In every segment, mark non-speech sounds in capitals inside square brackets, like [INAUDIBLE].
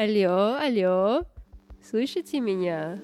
Алло, алло, слышите меня?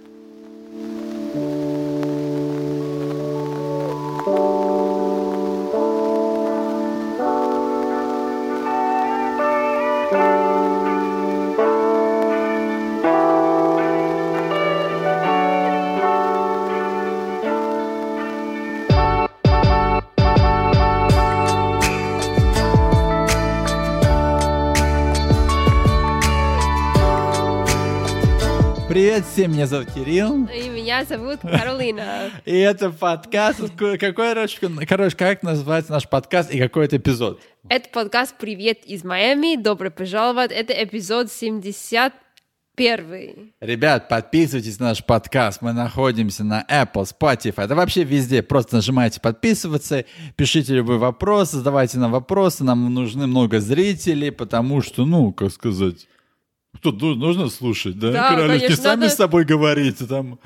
Привет всем, меня зовут Кирилл. И меня зовут Каролина. [LAUGHS] И это подкаст. Какой, короче, короче, как называется наш подкаст и какой это эпизод? Это подкаст «Привет из Майами». Добро пожаловать. Это эпизод 71. Ребят, подписывайтесь на наш подкаст. Мы находимся на Apple, Spotify. Это вообще везде. Просто нажимайте подписываться, пишите любой вопрос, задавайте нам вопросы. Нам нужны много зрителей, потому что, ну, как сказать... Тут ну, нужно слушать, да? Да, Королевки, конечно, сами надо- с собой говорите там.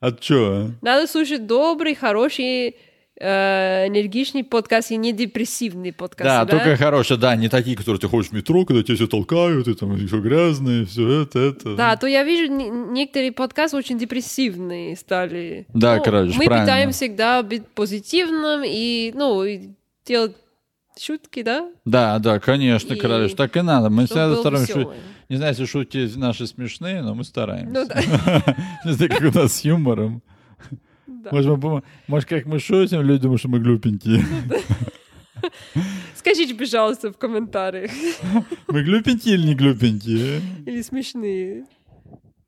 А чё? Надо слушать добрый, хороший, э, энергичный подкаст и не депрессивный подкаст. Да, только хорошие, да, не такие, которые ты ходишь в метро, когда тебя все толкают, и там все грязные, все это, это. Да, то я вижу, не- некоторые подкасты очень депрессивные стали. Да, Ну, короче, Мы правильно. пытаемся всегда быть позитивным и, ну, и делать шутки, да? Да, да, конечно, И королеш, так и надо. Мы всегда стараемся... весёлое. Не знаю, если шутки наши смешные, но мы стараемся. Ну да. [LAUGHS] Не знаю, как у нас с юмором. Да. Может, мы, может, как мы шутим, люди думают, что мы глупенькие. Скажите, пожалуйста, в комментариях. [LAUGHS] Мы глупенькие или не глупенькие? Или смешные.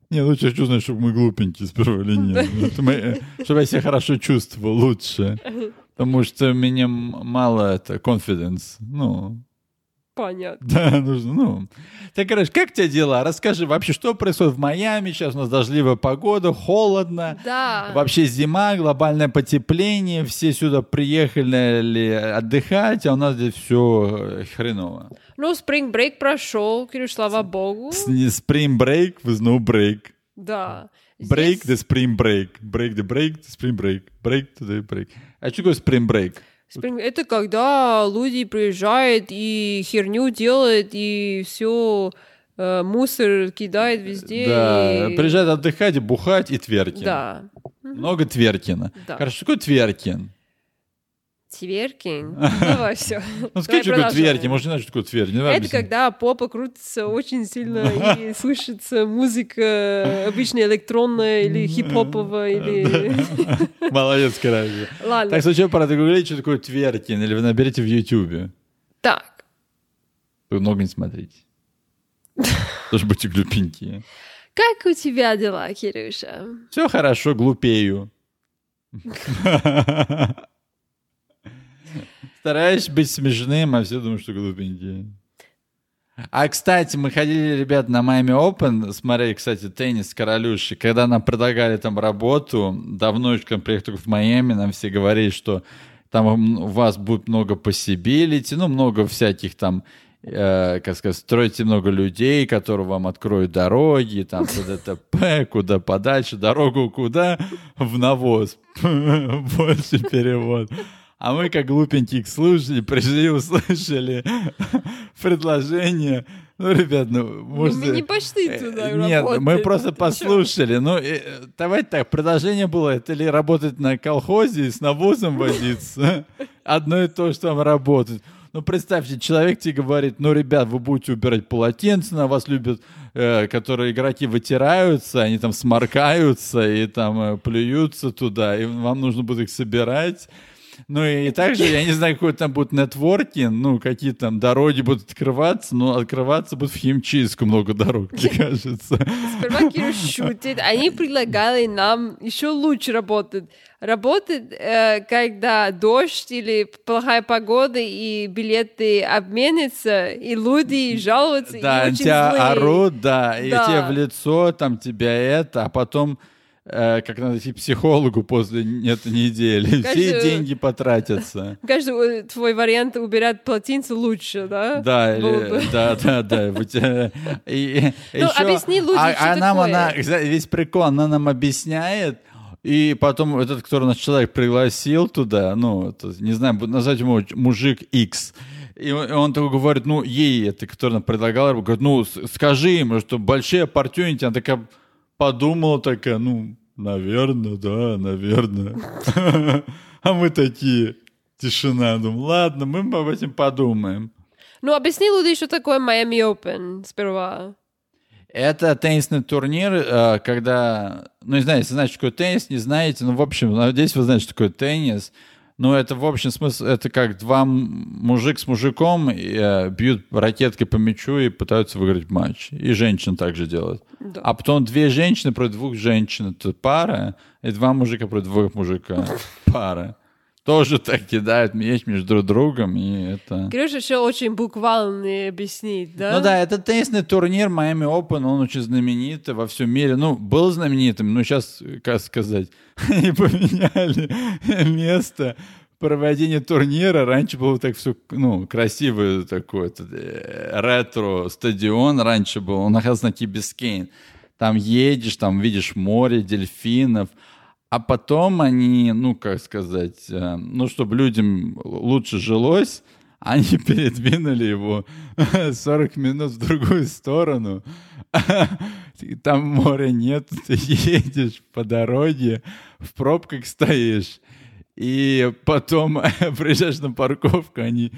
Не, лучше знать, чтобы мы глупенькие сперва или нет. Мы, э, чтобы я себя хорошо чувствовал лучше. [LAUGHS] Потому что у меня мало это confidence. Ну, Понятно. да, [LAUGHS] нужно, ну. Так, короче, как у тебя дела? Расскажи вообще, что происходит в Майами? Сейчас у нас дождливая погода, холодно. Да. Вообще зима, глобальное потепление, все сюда приехали отдыхать, а у нас здесь все хреново. Ну, break прошел, Кирюш, слава богу. С- не Spring break with no break. Да. Break the spring break. Break the break, the spring break. Break to the break. А что такое spring break? Spring- Это когда люди приезжают и херню делают, и все мусор кидает везде. Да, и- приезжают отдыхать, бухать и тверкин. Да. Много тверкина. Да. Хорошо, что такое тверкин? Тверкин. [LAUGHS] Давай все. Ну скажи, что такое тверкин, может, не знаю, что такое тверкин. Давай Это когда попа крутится очень сильно [LAUGHS] и слышится музыка обычно электронная или хип-хоповая, или... [LAUGHS] Молодец, короче. Ладно. Так, случайно пора гуглить, что такое тверкин, или вы наберете в Ютубе. Так, Вы много не смотрите. Тоже будьте глупенькие. как у тебя дела, Кирюша? Все хорошо, глупею. Стараюсь быть смешным, а все думают, что глупенькие. А, кстати, мы ходили, ребят, на Miami Open, смотрели, кстати, теннис Королюши. Когда нам предлагали там работу, давно еще, когда приехал только в Майами, нам все говорили, что там у вас будет много possibility, ну, много всяких там, э, как сказать, строите много людей, которые вам откроют дороги, там, [LAUGHS] ТДТП, куда подальше, дорогу куда? В навоз. [LAUGHS] Больше перевод. А мы, как глупенькие слушали, пришли, услышали [LAUGHS] предложение. Ну, ребят, ну, может... мы не пошли туда Э, Нет, мы просто послушали. Ну, э, давайте так, предложение было, это ли работать на колхозе и с навозом возиться? [LAUGHS] Одно и то, что там работать. Ну, представьте, человек тебе говорит, ну, ребят, вы будете убирать полотенца, на вас любят, э, которые игроки вытираются, они там сморкаются и там э, плюются туда, и вам нужно будет их собирать. Ну и также, я не знаю, какой там будет нетворкинг, ну, какие там дороги будут открываться, но открываться будет в химчистку много дорог, мне кажется. Сперва Кирюш шутит. Они предлагали нам еще лучше работать. Работать, э, когда дождь или плохая погода, и билеты обменятся, и люди жалуются, Да, и очень тебя злые. орут, да, и Да. тебе в лицо, там тебя это, а потом как надо идти психологу после этой недели. Все деньги потратятся. Каждый э, твой вариант убирать полотенце лучше, да? Да, или, бы. да, да, да. [LAUGHS] Э, и- Ну, объясни людям, а, что а нам такое. она, весь прикол, она нам объясняет, и потом этот, который нас человек пригласил туда, ну, это, не знаю, назвать его мужик X, И он, такой говорит, ну, ей, это, который нам предлагал, говорит, ну, скажи ему, что большие opportunity. Она такая подумала, такая, ну, наверное, да, наверное. [LAUGHS] А мы такие, тишина. Думаю, ладно, мы об этом подумаем. Ну, объясни, Луди, что такое Miami Open сперва. Это теннисный турнир, э, когда, ну, не знаю, если знаете, что такое теннис, не знаете, ну, в общем, надеюсь, вы знаете, что такое теннис. Ну, это, в общем, смысл, это как два мужик с мужиком э, бьют ракеткой по мячу и пытаются выиграть матч. И женщина также делает. Да. А потом две женщины против двух женщин, это пара, и два мужика против двух мужика, [LAUGHS] пара. Тоже так кидают мяч между друг другом, и это... Кирюша еще очень буквально объяснить, да? Ну да, это теннисный турнир Miami Open, он очень знаменитый во всем мире. Ну, был знаменитым, но сейчас, как сказать, [LAUGHS] они поменяли [LAUGHS] место проведения турнира. Раньше было так все, ну, красивый такой э, ретро-стадион раньше был. Он находился на Кибискейн. Там едешь, там видишь море, дельфинов. А потом они, ну, как сказать, э, ну, чтобы людям лучше жилось, [LAUGHS] они передвинули его [LAUGHS] 40 минут в другую сторону. [LAUGHS] И Там моря нет, ты едешь по дороге, в пробках стоишь. И потом приезжаешь на парковку, они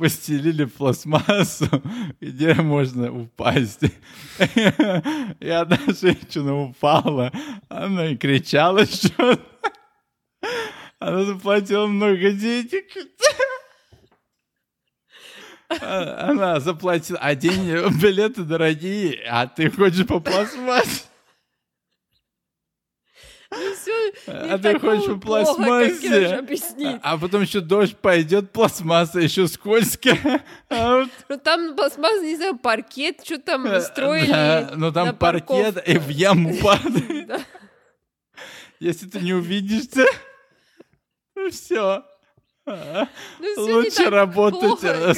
постелили пластмассу, [LAUGHS] где можно упасть. [LAUGHS] И одна женщина упала, она и кричала что [LAUGHS] Она заплатила много денег. А- Она заплатила, а деньги, билеты дорогие, а ты хочешь по пластмассе. Ну, А ты хочешь пластмассе? Объяснит. А потом еще дождь пойдет, пластмасса еще скользкая. [LAUGHS] А Ну, там пластмасс, не знаю, паркет, что там строили да, ну там паркет и в яму [LAUGHS] падает. Да. Если ты не увидишься, ну все. Ну, всё не Лучше работать э.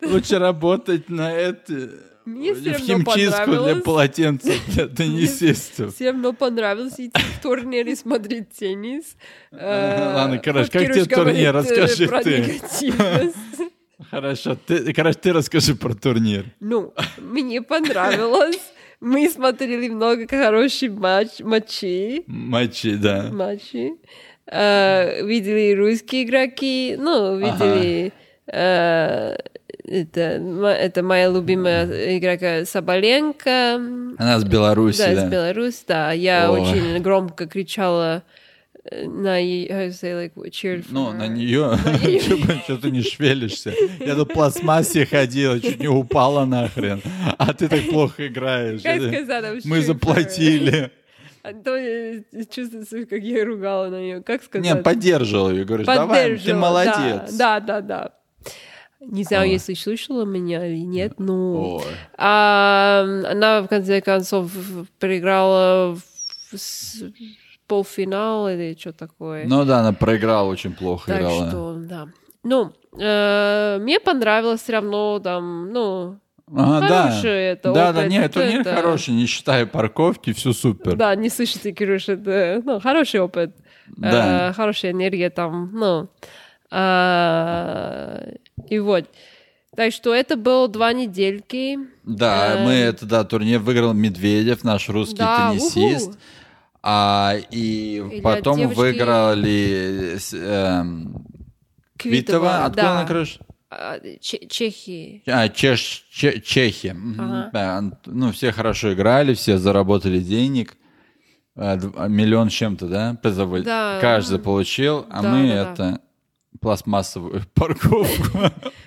[LAUGHS] Лучше работать на это Мне в всё равно химчистку для полотенца [LAUGHS] для теннисистов. Всем равно понравилось идти в турнир и смотреть теннис. Э, Ладно, короче, как тебе турнир? э, Расскажи ты. [LAUGHS] Хорошо, ты, короче, ты расскажи про турнир. Ну, мне понравилось. Мы смотрели много хороших матч, матчей. Матчи, да. матчи. Э, видели русские игроки, ну, видели э, это, это моя любимая игрока Соболенко. Она с Беларуси, да, да. из Беларуси, да. Я Ой. очень громко кричала э, на е- how to say, like, cheered Ну, her. на нее, [LAUGHS] что ты не шевелишься. Я тут в пластмассе ходила, чуть не упала нахрен. А ты так плохо играешь. Мы заплатили. [LAUGHS] А то я чувствую, как я ругала на нее. Как сказать? Не, поддерживал ее. Говоришь, давай, ты Поддерживала, молодец. Да, да, да. Да. Не знаю, Ой. если слышала меня или нет, но... Ой. А, она, в конце концов, проиграла в полуфинал или что такое. Ну да, она проиграла, очень плохо так играла. что, да. Ну, э, мне понравилось все равно там, ну, Ага, да. хороший это Да, да, опыт, нет, турнир это- хороший, не считая парковки, все супер. да, не слышите, Кирюш, это, ну, хороший опыт. Да. Э, хорошая энергия там, ну. а, и вот. Так что это было два недельки. Да, Эм. мы это, да, турнир выиграл Медведев, наш русский Да, теннисист. уху. А, и И для потом девочки- выиграли с- эм, Квитова. Откуда да. она, короче? А, Че- Чехии. А, Чеш, Че- Чехия. Мгм. Ага. Да, ан- ну, все хорошо играли, все заработали денег. А, дв- а, Миллион с чем-то, да? Позабыл. Да. Каждый получил, а Да, мы да, да. это пластмассовую [LAUGHS] парковку.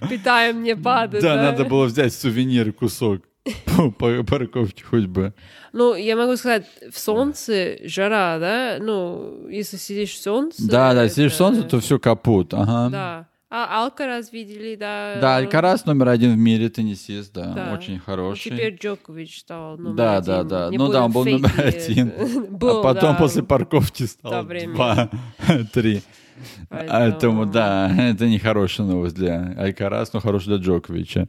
Питаем не падает. Да, надо было взять сувенир кусок [LAUGHS] парковке хоть бы. Ну, я могу сказать, в солнце жара, да? Ну, если сидишь в солнце... Да, да, это- сидишь в солнце, то все капут. Ага. Да. А Алкарас видели, да? Да, Алькарас номер один в мире теннисист, да, Да. очень Ну, хороший. Теперь Джокович стал номер Да, один. да, да. Не Ну да, он был номер один. [LAUGHS] Был, а потом да. после парковки стал два, три. Поэтому, да, [LAUGHS] это не хорошая новость для Алькарас, но хорошая для Джоковича.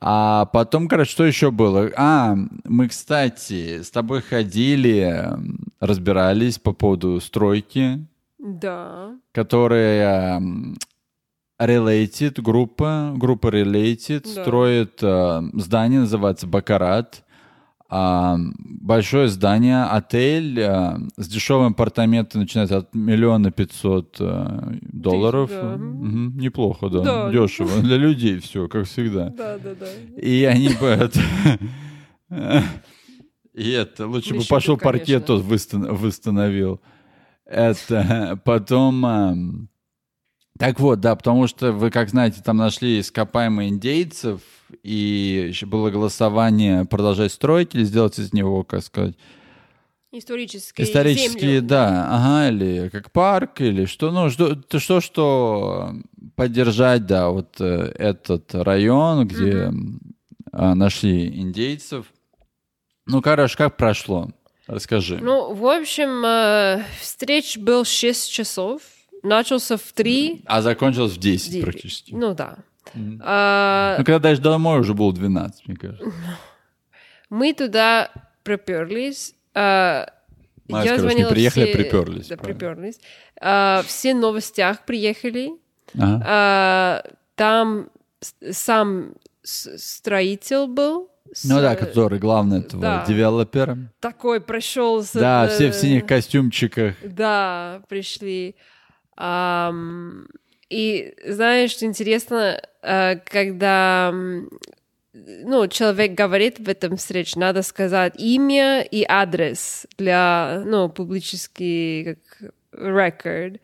А потом, короче, что еще было? А, мы, кстати, с тобой ходили, разбирались по поводу стройки, Да. которая Related группа, группа Related Да. строит э, здание, называется Бакарат. Большое здание, отель э, с дешевым апартаментом начинается от миллиона пятьсот э, долларов. да. Мгм, неплохо, да. Да. Дешево. Для людей все, как всегда. [LAUGHS] Да, да, да. И они бы это... [LAUGHS] И это, лучше бы пошел паркет тот выстан- восстановил. Это потом... Так вот, да, потому что вы, как знаете, там нашли ископаемые индейцев, и еще было голосование продолжать строить или сделать из него, как сказать, Исторические исторические, земли. да, ага, или как парк, или что, ну, что, то что, что поддержать, да, вот э, этот район, где а, нашли индейцев. Ну, короче, как прошло? Расскажи. Ну, в общем, э, встреч был 6 часов. Начался в 3. а закончилось в 10 практически. Ну да. А, Ну, когда даже домой уже было 12, мне кажется. [LAUGHS] мы туда приперлись. а, Ну, я скажу, не приехали, а приперлись, Да, правильно. приперлись. А, все новостях приехали. Ага. А, там сам строитель был. с- Ну да, который главный этого да. девелопера. Такой прошел. с- Да, э, все в синих костюмчиках. Да, пришли. И знаешь, что интересно, э, когда ну, человек говорит в этом встрече, надо сказать имя и адрес для, ну, публический как record.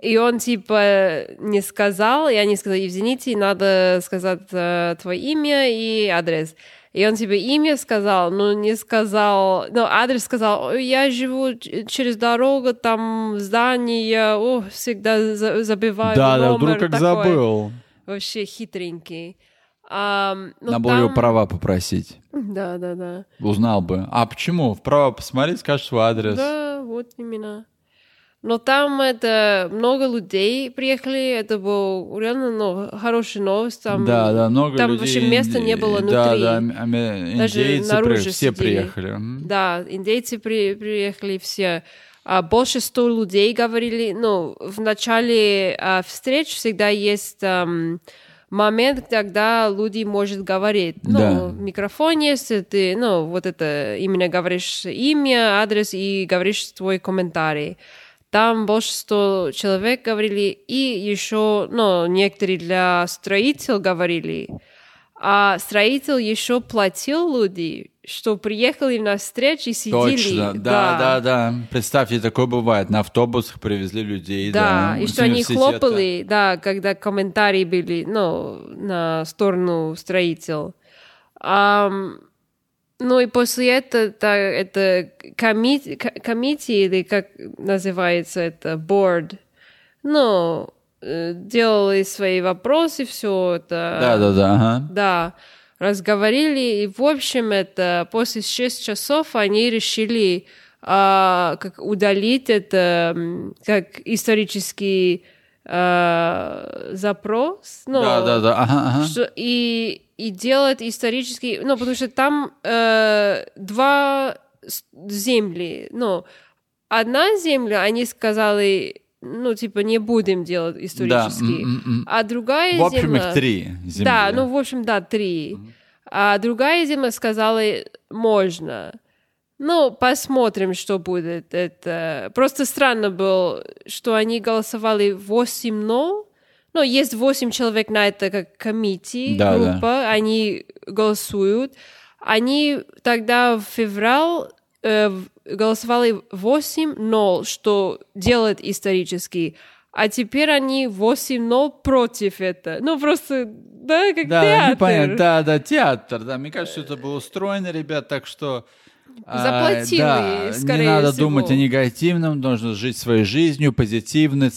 И он типа не сказал, и они сказали, извините, надо сказать э, твое имя и адрес. И он типа имя сказал, но не сказал, ну, адрес сказал, «Ой, я живу через дорогу, там здание, о, всегда за- забиваю Да, да, номер вдруг как такой». забыл. Вообще хитренький. Ам, ну, Надо было его там- права попросить. Да, да, да. Узнал бы. А почему? Вправо посмотреть, скажешь свой адрес. Да, вот именно. Но там это много людей приехали, это был реально ну, хорошая новость. Там, да, да, много там людей. вообще места не было внутри. Да, да, ам- аме- Даже индейцы наружу при- все сидели. приехали. Да, индейцы при- приехали все. А больше сто людей говорили. Ну, в начале а, встреч всегда есть ам, момент, когда люди может говорить. Ну, Да. микрофон есть, ты, ну, вот это, именно говоришь имя, адрес и говоришь свой комментарий. Там больше 100 человек говорили, и еще, ну, некоторые для строителей говорили. А строитель еще платил люди, что приехали на встречу и сидели. Точно, да, да, да. Представьте, такое бывает. На автобусах привезли людей. Да, Да, и что они хлопали, да, когда комментарии были, ну, на сторону строитель. Ам, ну и после этого та- это комити, комити, или как называется это, board, ну, э, делали свои вопросы, все это. Да, да, да, ага. Да, разговорили, и в общем это после 6 часов они решили а, как удалить это как исторический а, запрос. Ну, Да, да, да, ага, ага. что- и, и делать исторический, ну, потому что там э, два земли, ну, одна земля, они сказали, ну, типа, не будем делать Да, исторический, м. а другая В общем, земля... их три земли. Да, ну, в общем, да, три. А другая земля сказала, можно. Ну, посмотрим, что будет. Это просто странно было, что они голосовали 8-0. Ну, есть 8 человек на это как комитет, Да, да. группа, они голосуют. Они тогда в феврале э, голосовали 8-0, что делает исторически. А теперь они 8-0 против этого. Ну, просто, да, как Да, театр. непонятно. Да, да, театр. Да, мне кажется, это было устроено, ребят, так что... а, Заплатили, да, скорее не надо всего. думать о негативном, нужно жить своей жизнью, позитивно,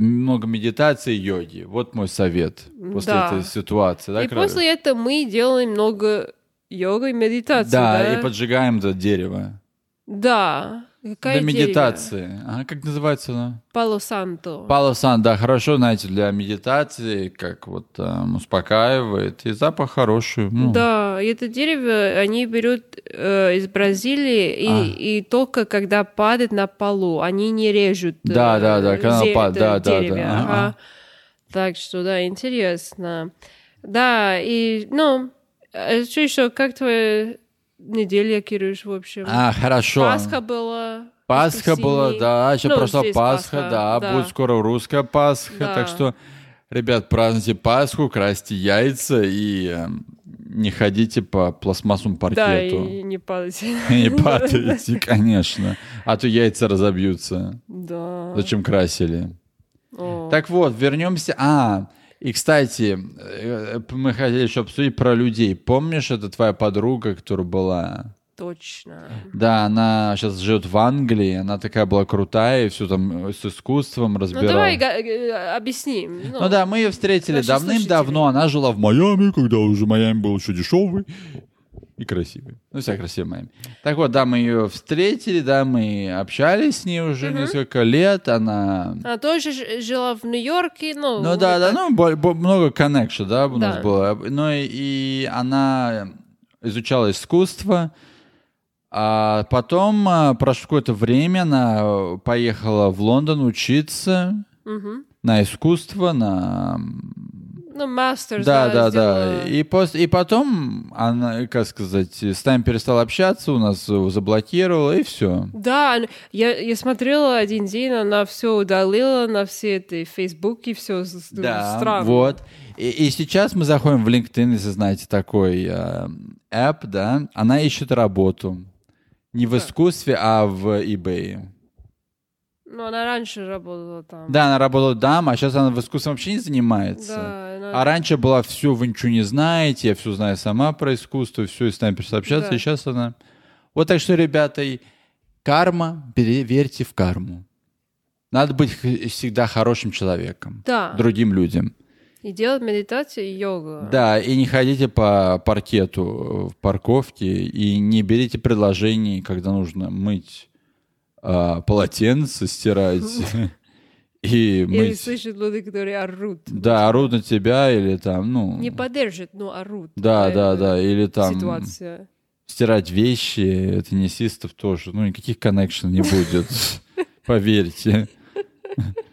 много медитации, йоги. Вот мой совет после Да. этой ситуации. Да, И Крови? после этого мы делаем много йога и медитации. да, Да, и поджигаем это дерево. Да. Какая для дерево? медитации. Ага, как называется она? Пало Санто. Пало Сан, да, хорошо, знаете, для медитации, как вот там, успокаивает, и запах хороший. ну. Да, это дерево они берут э, из Бразилии, и, А. и только когда падает на полу, они не режут. э, Да, да, да, когда зе- пад- это да, да, да, дерево. ага. Ага. Так что, да, интересно. Да, и, ну, а что еще, как твоя неделя, Кирюш, в общем? А, хорошо. Пасха была. Пасха была, да, еще Ну, прошла Пасха, Пасха, да, да. будет скоро русская Пасха, Да. так что, ребят, празднуйте Пасху, красьте яйца и э, не ходите по пластмассовому Да, паркету. и не падайте. [LAUGHS] И не [LAUGHS] падайте, конечно, а то яйца разобьются. Да. Зачем красили? О. Так вот, вернемся. А, и, кстати, э, мы хотели еще обсудить про людей. Помнишь, это твоя подруга, которая была... Точно. Да, она сейчас живет в Англии, она такая была крутая, и все там с искусством Ну, разбирала. давай га- э, объясним. Ну да, мы ее встретили давным-давно. Она жила в Майами, когда уже Майами был еще дешевый и красивый. Ну, вся красивая Майами. Так вот, да, мы ее встретили, да, мы общались с ней уже несколько лет. Она Она тоже жила в Нью-Йорке, ну... Ну да, да, ну бо- бо- много коннекшн, да, у нас Да. было. Ну и, и она изучала искусство, а потом а, прошло какое-то время, она поехала в Лондон учиться Мгм. на искусство, на Ну, мастер, да, да, да. сделала. И, пос... и потом она, как сказать, с нами перестала общаться, у нас э, заблокировала, и все. Да, я, я смотрела один день, она все удалила на все эти Фейсбуки, все странно. вот. И, и сейчас мы заходим в LinkedIn, если знаете такой э, app, да, она ищет работу. Не в искусстве, а в eBay. Ну, она раньше работала там. Да, она работала там, а сейчас она в искусстве вообще не занимается. Да, она- А раньше была все, вы ничего не знаете, я все знаю сама про искусство, все, и с нами перестала общаться, Да. и сейчас она... Вот так что, ребята, и карма, верьте в карму. Надо быть всегда хорошим человеком. Да. Другим людям. И делать медитацию и йогу. Да, и не ходите по паркету э, в парковке, и не берите предложений, когда нужно мыть а, полотенце, стирать [LAUGHS] и Или мыть. слышат люди, которые орут. Да, орут на тебя или там, ну... Не поддержат, но орут. Да, на да, да, или там Ситуация. стирать вещи, теннисистов тоже, ну, никаких коннекшн не будет, [LAUGHS] поверьте.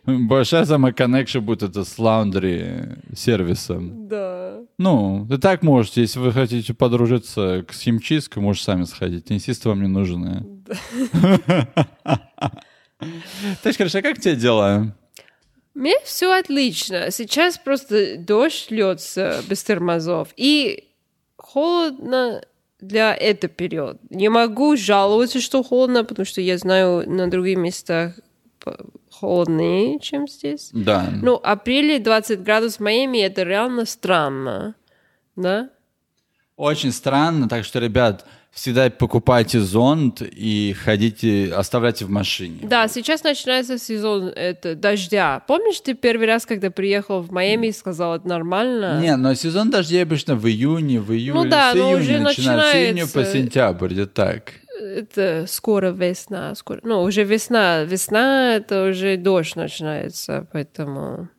Большая самая коннекшн будет это с лаундри сервисом. Да. Ну, вы так можете, если вы хотите подружиться к- с химчисткой, можете сами сходить. Теннисисты вам не нужны. [LAUGHS] Так, хорошо, а как тебе дела? Мне все отлично. Сейчас просто дождь льется без тормозов. И холодно для этого периода. Не могу жаловаться, что холодно, потому что я знаю на других местах холоднее, чем здесь. Да. Ну, апреле 20 градусов в Майами, это реально странно. Да? Очень странно, так что, ребят, всегда покупайте зонт и ходите, оставляйте в машине. Да, сейчас начинается сезон это, дождя. Помнишь, ты первый раз, когда приехал в Майами, сказал, это нормально? Не, но сезон дождей обычно в июне, в июле, Ну да, с июня уже начинается, с июня по сентябрь, где так. Это скоро весна, скоро. Ну, уже весна. Весна, это уже дождь начинается, поэтому...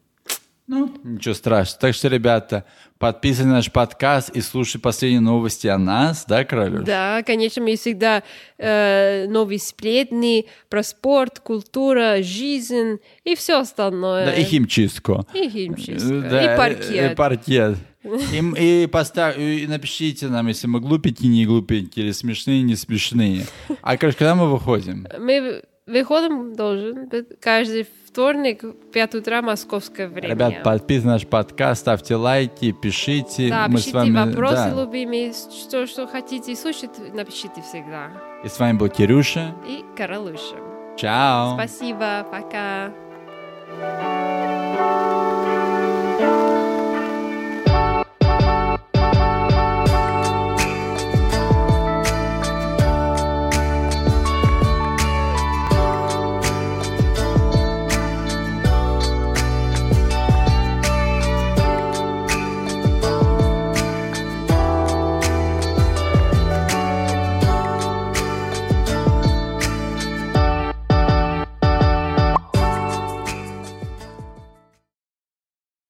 Ну, ничего страшного. Так что, ребята, подписывайтесь на наш подкаст и слушайте последние новости о нас, да, Королёш? Да, конечно, мы всегда э, новые сплетни про спорт, культура, жизнь и все остальное. Да, и химчистку. И химчистка, Да, и паркет. И паркет. [LAUGHS] И, и, поставь, и напишите нам, если мы глупенькие, не глупенькие, или смешные, не смешные. А, короче, когда мы выходим? Мы выходим должен каждый вторник в 5 утра московское время. Ребят, подписывайтесь на наш подкаст, ставьте лайки, пишите. Да, мы пишите с вами, вопросы, да. любимые, что, что хотите слушать, напишите всегда. И с вами был Кирюша. И Каролуша. Чао. Спасибо, пока.